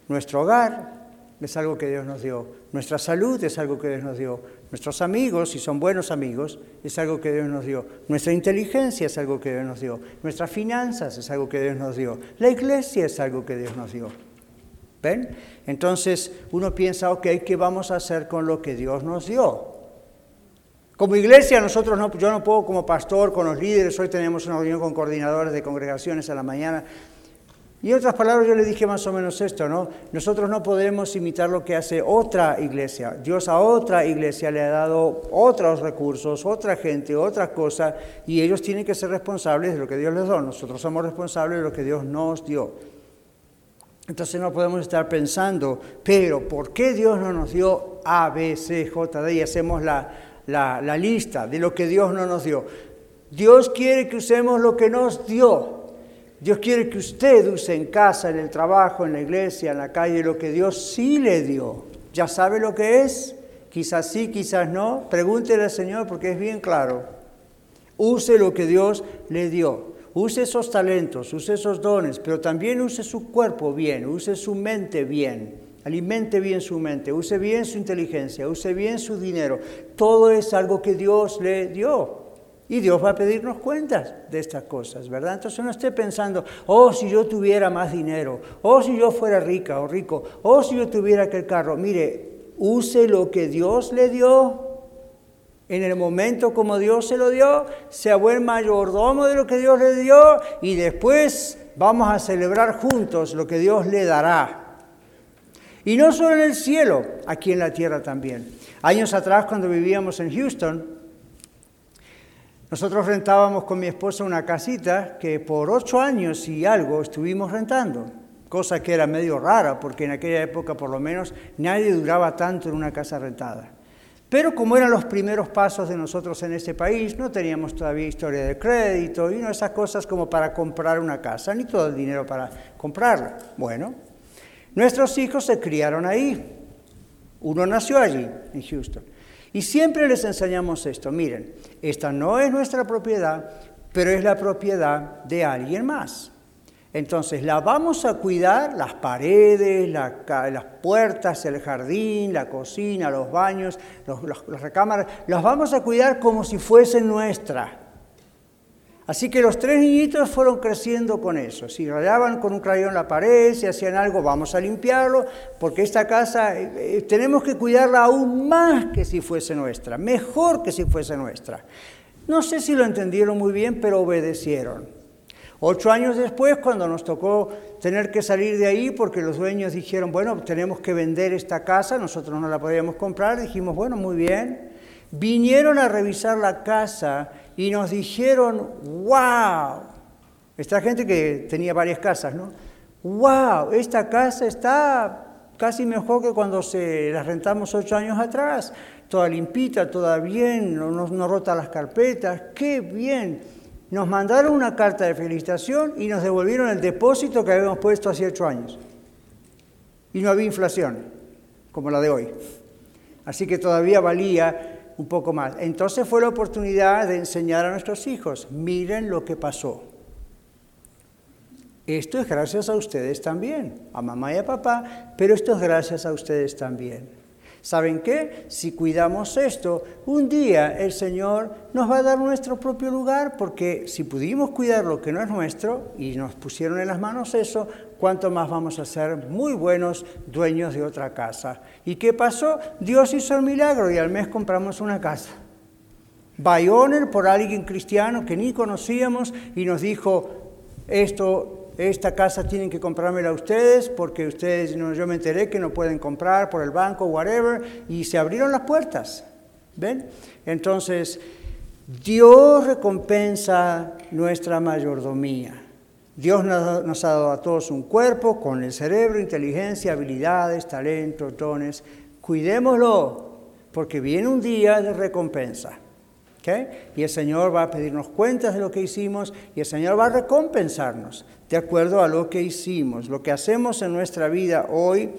Speaker 2: Nuestro hogar, es algo que Dios nos dio. Nuestra salud es algo que Dios nos dio. Nuestros amigos, si son buenos amigos, es algo que Dios nos dio. Nuestra inteligencia es algo que Dios nos dio. Nuestras finanzas es algo que Dios nos dio. La iglesia es algo que Dios nos dio. ¿Ven? Entonces uno piensa, ok, ¿qué vamos a hacer con lo que Dios nos dio? Como iglesia, nosotros no, yo no puedo como pastor con los líderes, hoy tenemos una reunión con coordinadores de congregaciones a la mañana, y en otras palabras, yo le dije más o menos esto, ¿no? Nosotros no podemos imitar lo que hace otra iglesia. Dios a otra iglesia le ha dado otros recursos, otra gente, otra cosa, y ellos tienen que ser responsables de lo que Dios les dio. Nosotros somos responsables de lo que Dios nos dio. Entonces no podemos estar pensando, pero ¿por qué Dios no nos dio A, B, C, J, D? Y hacemos la, la lista de lo que Dios no nos dio. Dios quiere que usemos lo que nos dio. Dios quiere que usted use en casa, en el trabajo, en la iglesia, en la calle, lo que Dios sí le dio. ¿Ya sabe lo que es? Quizás sí, quizás no. Pregúntele al Señor porque es bien claro. Use lo que Dios le dio. Use esos talentos, use esos dones, pero también use su cuerpo bien, use su mente bien. Alimente bien su mente, use bien su inteligencia, use bien su dinero. Todo es algo que Dios le dio. Y Dios va a pedirnos cuentas de estas cosas, ¿verdad? Entonces no esté pensando, oh, si yo tuviera más dinero, oh, si yo fuera rica o rico, oh, si yo tuviera aquel carro. Mire, use lo que Dios le dio en el momento como Dios se lo dio, sea buen mayordomo de lo que Dios le dio y después vamos a celebrar juntos lo que Dios le dará. Y no solo en el cielo, aquí en la tierra también. Años atrás, cuando vivíamos en Houston, nosotros rentábamos con mi esposa una casita que por ocho años y algo estuvimos rentando, cosa que era medio rara, porque en aquella época por lo menos nadie duraba tanto en una casa rentada. Pero como eran los primeros pasos de nosotros en este país, no teníamos todavía historia de crédito y no esas cosas como para comprar una casa, ni todo el dinero para comprarla. Bueno, Nuestros hijos se criaron ahí. Uno nació allí, en Houston. Y siempre les enseñamos esto. Miren, esta no es nuestra propiedad, pero es la propiedad de alguien más. Entonces, la vamos a cuidar, las paredes, las puertas, el jardín, la cocina, los baños, las recámaras, las vamos a cuidar como si fuesen nuestra. Así que los tres niñitos fueron creciendo con eso. Si rayaban con un crayón la pared, si hacían algo, vamos a limpiarlo, porque esta casa eh, eh, tenemos que cuidarla aún más que si fuese nuestra, mejor que si fuese nuestra. No sé si lo entendieron muy bien, pero obedecieron. Ocho años después, cuando nos tocó tener que salir de ahí, porque los dueños dijeron, bueno, tenemos que vender esta casa, nosotros no la podíamos comprar, dijimos, bueno, muy bien. Vinieron a revisar la casa y nos dijeron, wow, esta gente que tenía varias casas, ¿no? Wow, esta casa está casi mejor que cuando se la rentamos ocho años atrás, toda limpita, toda bien, no, no rota las carpetas, qué bien. Nos mandaron una carta de felicitación y nos devolvieron el depósito que habíamos puesto hace ocho años. Y no había inflación, como la de hoy. Así que todavía valía un poco más. Entonces fue la oportunidad de enseñar a nuestros hijos, miren lo que pasó. Esto es gracias a ustedes también, a mamá y a papá, pero esto es gracias a ustedes también. ¿Saben qué? Si cuidamos esto, un día el Señor nos va a dar nuestro propio lugar, porque si pudimos cuidar lo que no es nuestro y nos pusieron en las manos eso, ¿cuánto más vamos a ser muy buenos dueños de otra casa? ¿Y qué pasó? Dios hizo el milagro y al mes compramos una casa. Bayoner por alguien cristiano que ni conocíamos y nos dijo, esto esta casa tienen que comprármela ustedes porque ustedes, no, yo me enteré que no pueden comprar por el banco, whatever, y se abrieron las puertas. ¿Ven? Entonces, Dios recompensa nuestra mayordomía. Dios nos ha dado a todos un cuerpo con el cerebro, inteligencia, habilidades, talentos, dones. Cuidémoslo, porque viene un día de recompensa. Y el Señor va a pedirnos cuentas de lo que hicimos y el Señor va a recompensarnos de acuerdo a lo que hicimos. Lo que hacemos en nuestra vida hoy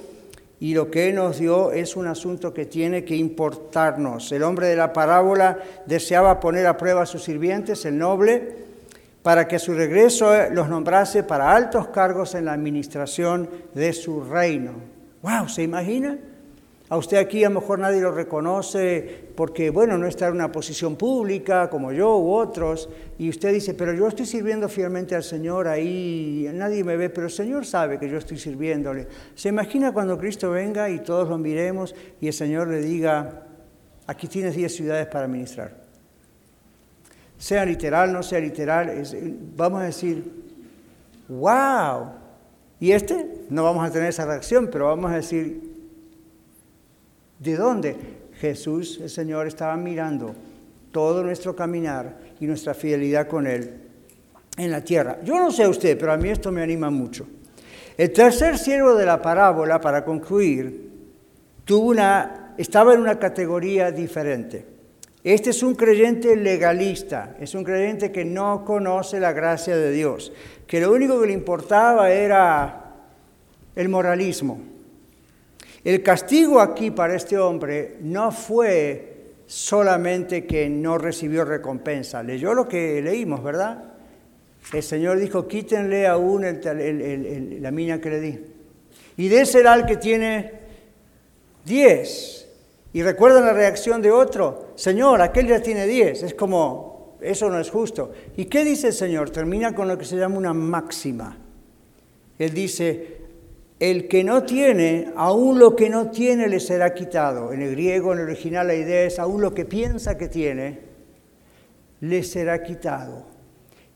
Speaker 2: y lo que nos dio es un asunto que tiene que importarnos. El hombre de la parábola deseaba poner a prueba a sus sirvientes, el noble, para que a su regreso los nombrase para altos cargos en la administración de su reino. ¡Wow! ¿Se imagina? A usted aquí a lo mejor nadie lo reconoce porque, bueno, no está en una posición pública como yo u otros, y usted dice, pero yo estoy sirviendo fielmente al Señor ahí, nadie me ve, pero el Señor sabe que yo estoy sirviéndole. ¿Se imagina cuando Cristo venga y todos lo miremos y el Señor le diga, aquí tienes 10 ciudades para ministrar? Sea literal, no sea literal, vamos a decir, wow. Y este, no vamos a tener esa reacción, pero vamos a decir, ¿De dónde? Jesús, el Señor, estaba mirando todo nuestro caminar y nuestra fidelidad con Él en la tierra. Yo no sé usted, pero a mí esto me anima mucho. El tercer siervo de la parábola, para concluir, tuvo una, estaba en una categoría diferente. Este es un creyente legalista, es un creyente que no conoce la gracia de Dios, que lo único que le importaba era el moralismo. El castigo aquí para este hombre no fue solamente que no recibió recompensa, leyó lo que leímos, ¿verdad? El Señor dijo, quítenle aún la mina que le di. Y era el que tiene diez. Y recuerdan la reacción de otro, Señor, aquel ya tiene diez. Es como, eso no es justo. ¿Y qué dice el Señor? Termina con lo que se llama una máxima. Él dice, el que no tiene, aún lo que no tiene le será quitado. En el griego, en el original, la idea es, aún lo que piensa que tiene, le será quitado.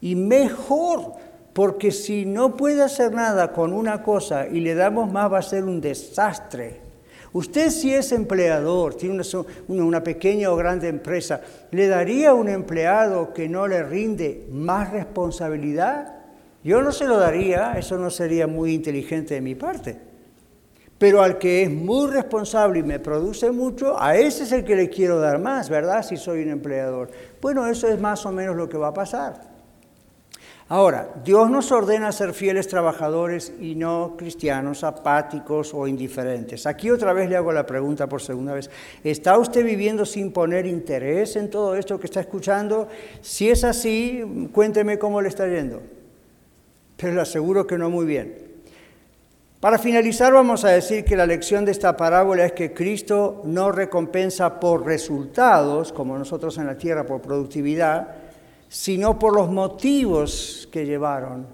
Speaker 2: Y mejor, porque si no puede hacer nada con una cosa y le damos más, va a ser un desastre. Usted si es empleador, tiene una, pequeña o grande empresa, ¿le daría a un empleado que no le rinde más responsabilidad? Yo no se lo daría, eso no sería muy inteligente de mi parte. Pero al que es muy responsable y me produce mucho, a ese es el que le quiero dar más, ¿verdad? Si soy un empleador. Bueno, eso es más o menos lo que va a pasar. Ahora, Dios nos ordena ser fieles trabajadores y no cristianos apáticos o indiferentes. Aquí otra vez le hago la pregunta por segunda vez. ¿Está usted viviendo sin poner interés en todo esto que está escuchando? Si es así, cuénteme cómo le está yendo. Pero le aseguro que no muy bien. Para finalizar, vamos a decir que la lección de esta parábola es que Cristo no recompensa por resultados, como nosotros en la tierra por productividad, sino por los motivos que llevaron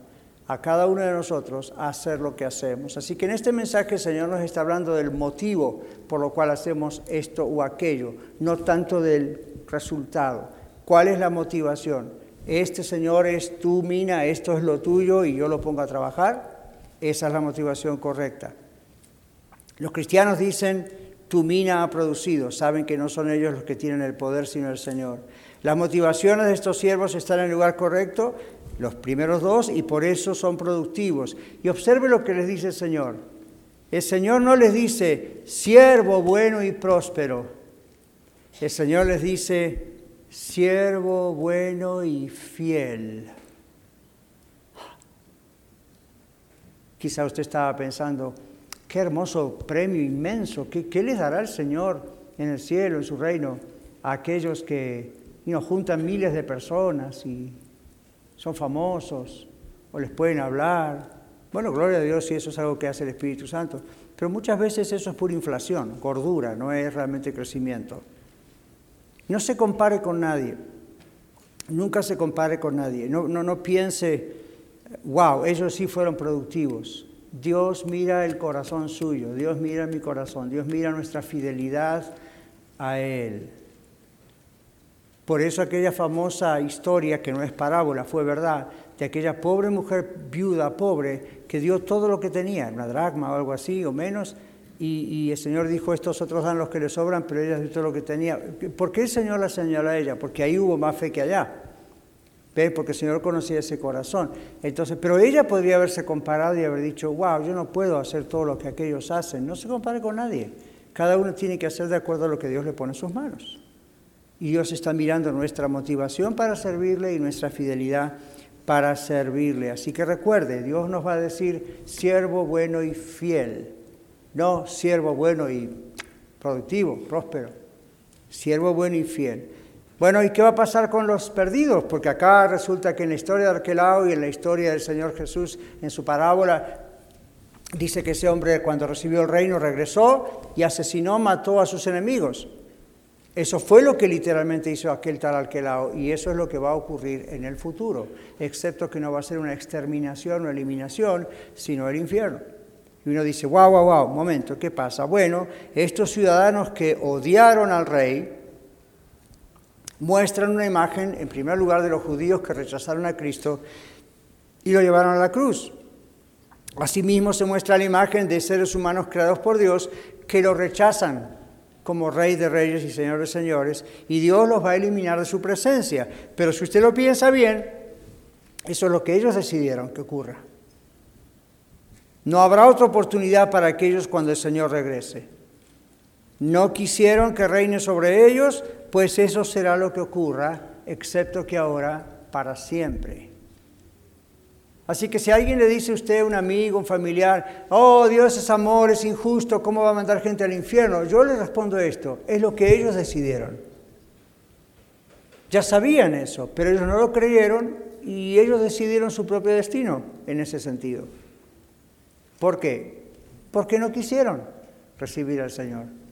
Speaker 2: a cada uno de nosotros a hacer lo que hacemos. Así que en este mensaje el Señor nos está hablando del motivo por lo cual hacemos esto o aquello, no tanto del resultado. ¿Cuál es la motivación? Este Señor es tu mina, esto es lo tuyo y yo lo pongo a trabajar. Esa es la motivación correcta. Los cristianos dicen, tu mina ha producido, saben que no son ellos los que tienen el poder, sino el Señor. Las motivaciones de estos siervos están en el lugar correcto, los primeros dos, y por eso son productivos. Y observe lo que les dice el Señor. El Señor no les dice, siervo bueno y próspero. El Señor les dice, siervo bueno y fiel. Quizá usted estaba pensando, qué hermoso premio inmenso, ¿qué, les dará el Señor en el cielo, en su reino, a aquellos que y nos juntan miles de personas y son famosos o les pueden hablar. Bueno, gloria a Dios si eso es algo que hace el Espíritu Santo. Pero muchas veces eso es pura inflación, gordura, no es realmente crecimiento. No se compare con nadie. Nunca se compare con nadie. No piense, wow, ellos sí fueron productivos. Dios mira el corazón suyo, Dios mira mi corazón, Dios mira nuestra fidelidad a Él. Por eso aquella famosa historia, que no es parábola, fue verdad, de aquella pobre mujer viuda, pobre, que dio todo lo que tenía, una dracma o algo así, o menos, y, el Señor dijo, estos otros dan los que les sobran, pero ella dio todo lo que tenía. ¿Por qué el Señor la señaló a ella? Porque ahí hubo más fe que allá. Porque el Señor conocía ese corazón. Entonces, pero ella podría haberse comparado y haber dicho, wow, yo no puedo hacer todo lo que aquellos hacen. No se compare con nadie. Cada uno tiene que hacer de acuerdo a lo que Dios le pone en sus manos. Y Dios está mirando nuestra motivación para servirle y nuestra fidelidad para servirle. Así que recuerde, Dios nos va a decir siervo bueno y fiel, no siervo bueno y productivo, próspero, siervo bueno y fiel. Bueno, ¿y qué va a pasar con los perdidos? Porque acá resulta que en la historia de Arquelao y en la historia del Señor Jesús, en su parábola, dice que ese hombre cuando recibió el reino regresó y asesinó, mató a sus enemigos. Eso fue lo que literalmente hizo aquel tal Alquelao y eso es lo que va a ocurrir en el futuro, excepto que no va a ser una exterminación o eliminación, sino el infierno. Y uno dice, wow, wow, wow, momento, ¿qué pasa? Bueno, estos ciudadanos que odiaron al rey muestran una imagen, en primer lugar, de los judíos que rechazaron a Cristo y lo llevaron a la cruz. Asimismo se muestra la imagen de seres humanos creados por Dios que lo rechazan como Rey de Reyes y Señor de Señores, y Dios los va a eliminar de su presencia. Pero si usted lo piensa bien, eso es lo que ellos decidieron que ocurra. No habrá otra oportunidad para aquellos cuando el Señor regrese. No quisieron que reine sobre ellos, pues eso será lo que ocurra, excepto que ahora para siempre. Así que si alguien le dice a usted, un amigo, un familiar, oh Dios es amor, es injusto, ¿cómo va a mandar gente al infierno? Yo le respondo esto, es lo que ellos decidieron. Ya sabían eso, pero ellos no lo creyeron y ellos decidieron su propio destino en ese sentido. ¿Por qué? Porque no quisieron recibir al Señor.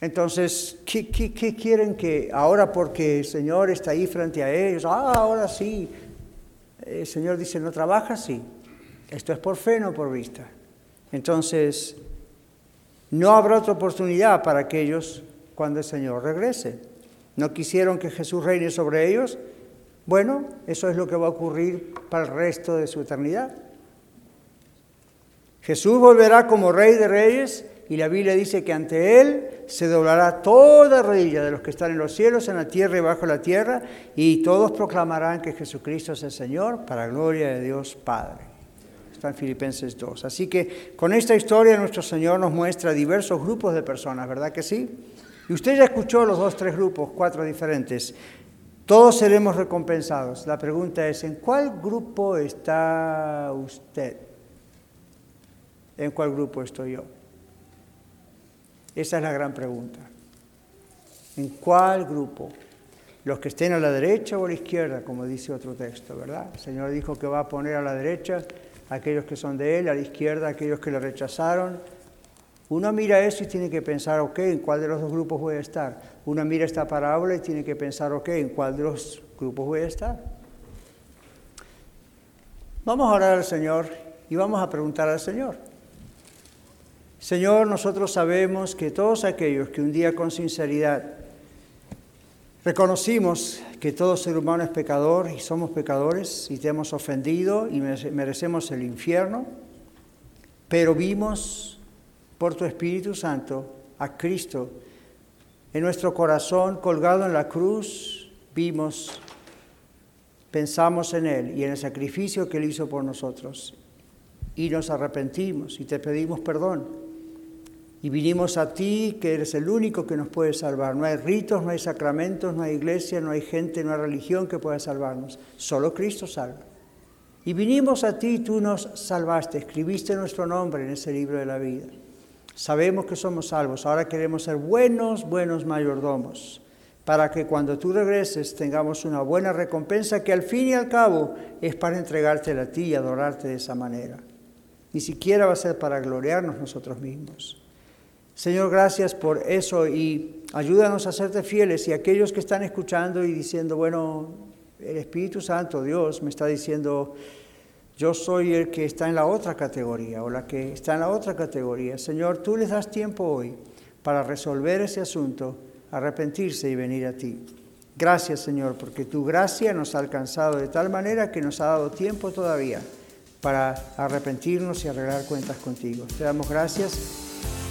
Speaker 2: Entonces, ¿qué, quieren que ahora porque el Señor está ahí frente a ellos? Ah, ahora sí, el Señor dice, ¿no trabajas? Sí. Esto es por fe, no por vista. Entonces, no habrá otra oportunidad para aquellos cuando el Señor regrese. ¿No quisieron que Jesús reine sobre ellos? Bueno, eso es lo que va a ocurrir para el resto de su eternidad. Jesús volverá como Rey de Reyes y la Biblia dice que ante Él se doblará toda rodilla de los que están en los cielos, en la tierra y bajo la tierra, y todos proclamarán que Jesucristo es el Señor para gloria de Dios Padre. Está en Filipenses 2. Así que con esta historia nuestro Señor nos muestra diversos grupos de personas, ¿verdad que sí? Y usted ya escuchó los dos, tres grupos, cuatro diferentes. Todos seremos recompensados. La pregunta es, ¿en cuál grupo está usted? ¿En cuál grupo estoy yo? Esa es la gran pregunta. ¿En cuál grupo? Los que estén a la derecha o a la izquierda, como dice otro texto, ¿verdad? El Señor dijo que va a poner a la derecha aquellos que son de Él, a la izquierda aquellos que le rechazaron. Uno mira eso y tiene que pensar, ok, ¿en cuál de los dos grupos voy a estar? Uno mira esta parábola y tiene que pensar, ok, ¿en cuál de los grupos voy a estar? Vamos a orar al Señor y vamos a preguntar al Señor. Señor, nosotros sabemos que todos aquellos que un día con sinceridad reconocimos que todo ser humano es pecador y somos pecadores y te hemos ofendido y merecemos el infierno, pero vimos por tu Espíritu Santo a Cristo en nuestro corazón colgado en la cruz, vimos, pensamos en Él y en el sacrificio que Él hizo por nosotros y nos arrepentimos y te pedimos perdón y vinimos a ti, que eres el único que nos puede salvar. No hay ritos, no hay sacramentos, no hay iglesia, no hay gente, no hay religión que pueda salvarnos. Solo Cristo salva. Y vinimos a ti, tú nos salvaste, escribiste nuestro nombre en ese libro de la vida. Sabemos que somos salvos, ahora queremos ser buenos, buenos mayordomos, para que cuando tú regreses tengamos una buena recompensa que al fin y al cabo es para entregártela a ti y adorarte de esa manera. Ni siquiera va a ser para gloriarnos nosotros mismos. Señor, gracias por eso y ayúdanos a serte fieles y aquellos que están escuchando y diciendo, bueno, el Espíritu Santo, Dios, me está diciendo, yo soy el que está en la otra categoría o la que está en la otra categoría. Señor, tú les das tiempo hoy para resolver ese asunto, arrepentirse y venir a ti. Gracias, Señor, porque tu gracia nos ha alcanzado de tal manera que nos ha dado tiempo todavía para arrepentirnos y arreglar cuentas contigo. Te damos gracias